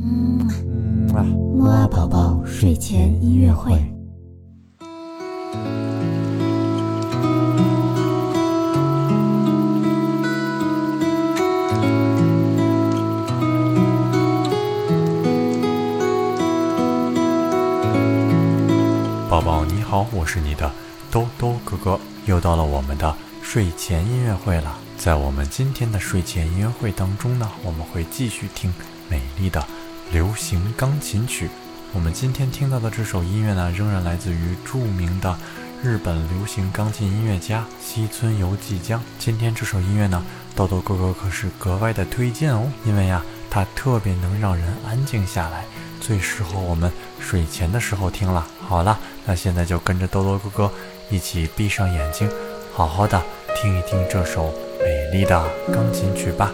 嗯啊，木啊宝宝睡前音乐会。宝宝你好，我是你的兜兜哥哥，又到了我们的睡前音乐会了。在我们今天的睡前音乐会当中呢，我们会继续听美丽的流行钢琴曲。我们今天听到的这首音乐呢，仍然来自于著名的日本流行钢琴音乐家西村由纪江。今天这首音乐呢，豆豆哥哥可是格外的推荐哦，因为呀，它特别能让人安静下来，最适合我们睡前的时候听了。好了，那现在就跟着豆豆哥哥一起闭上眼睛，好好的听一听这首美丽的钢琴曲吧。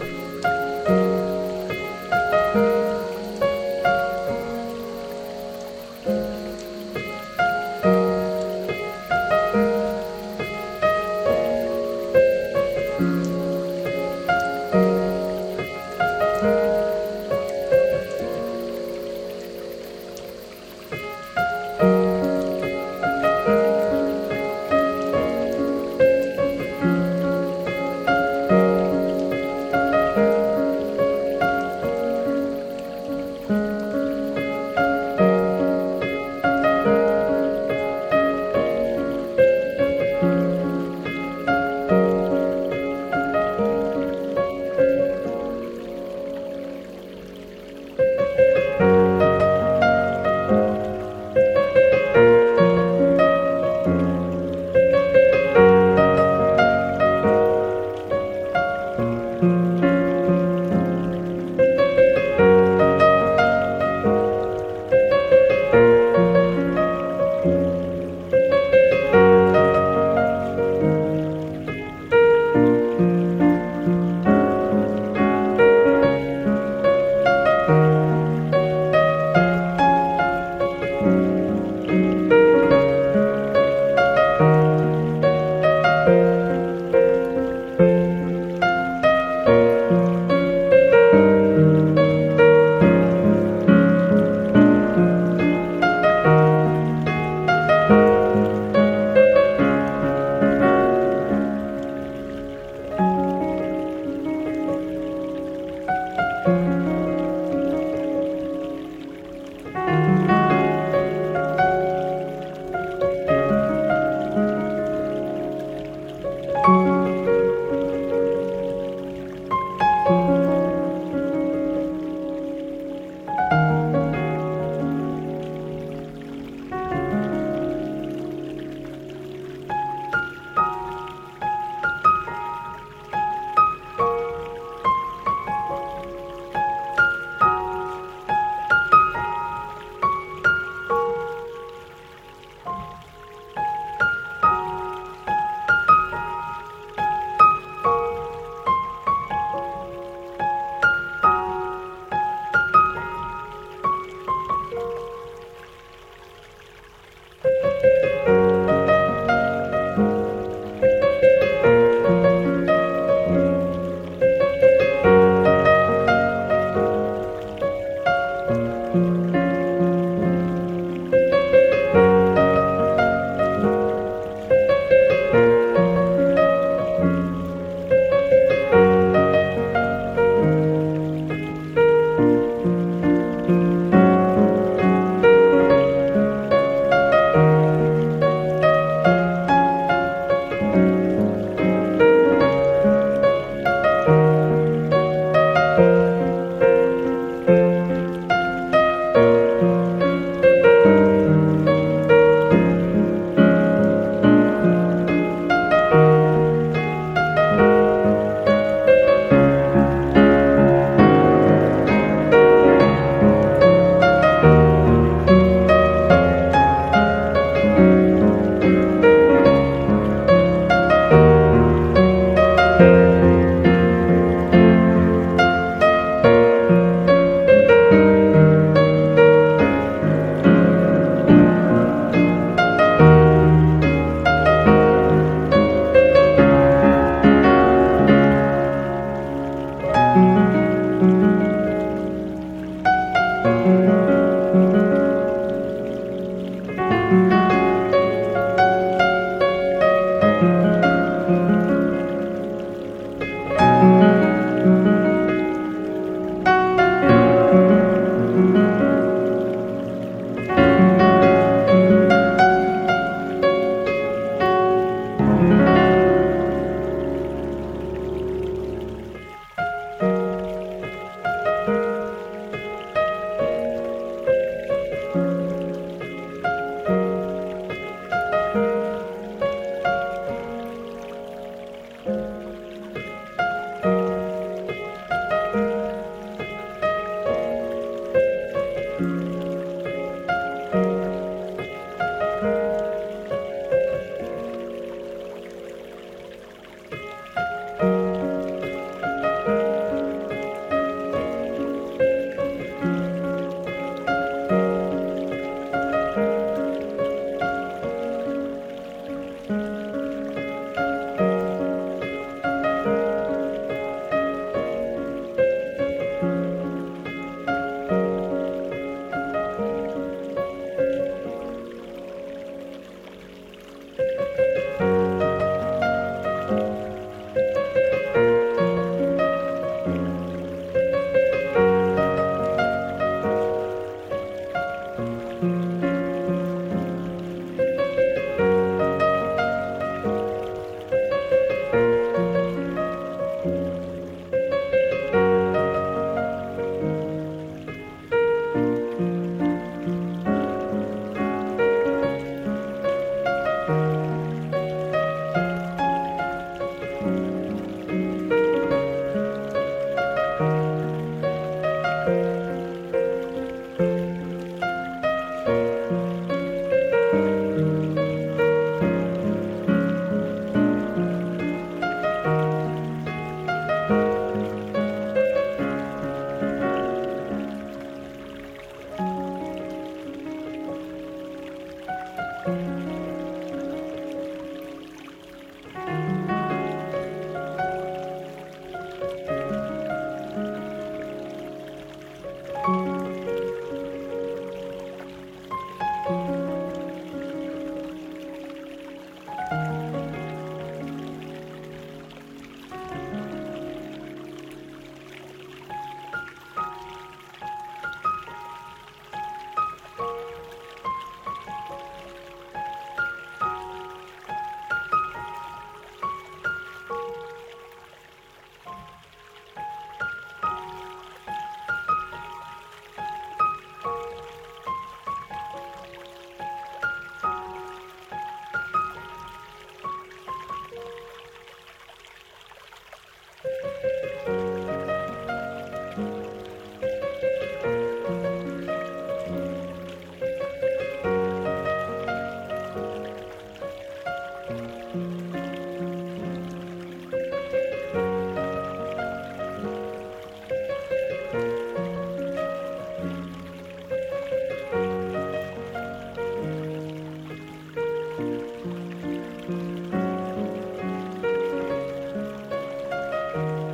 Bye.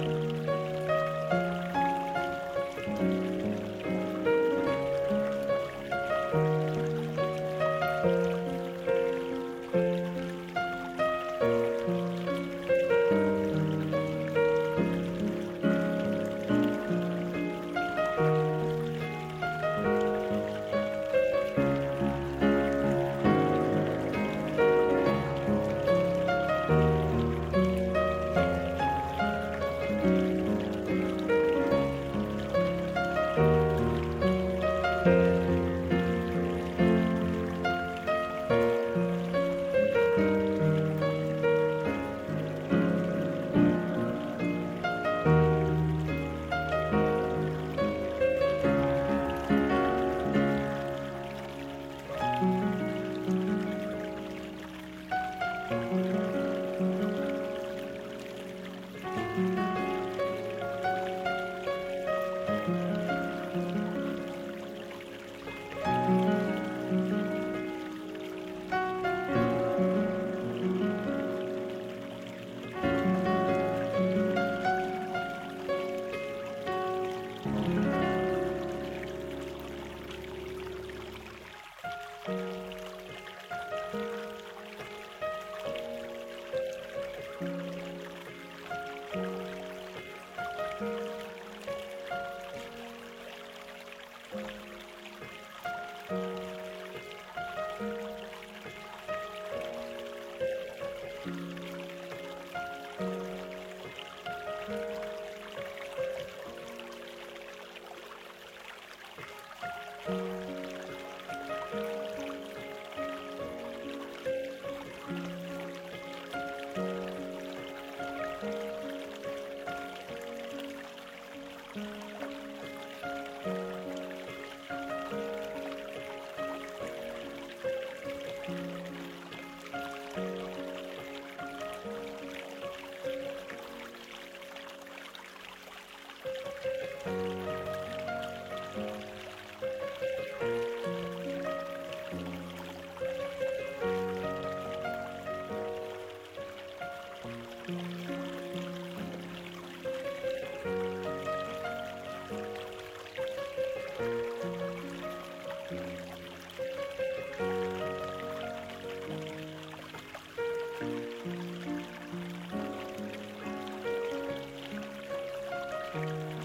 嗯。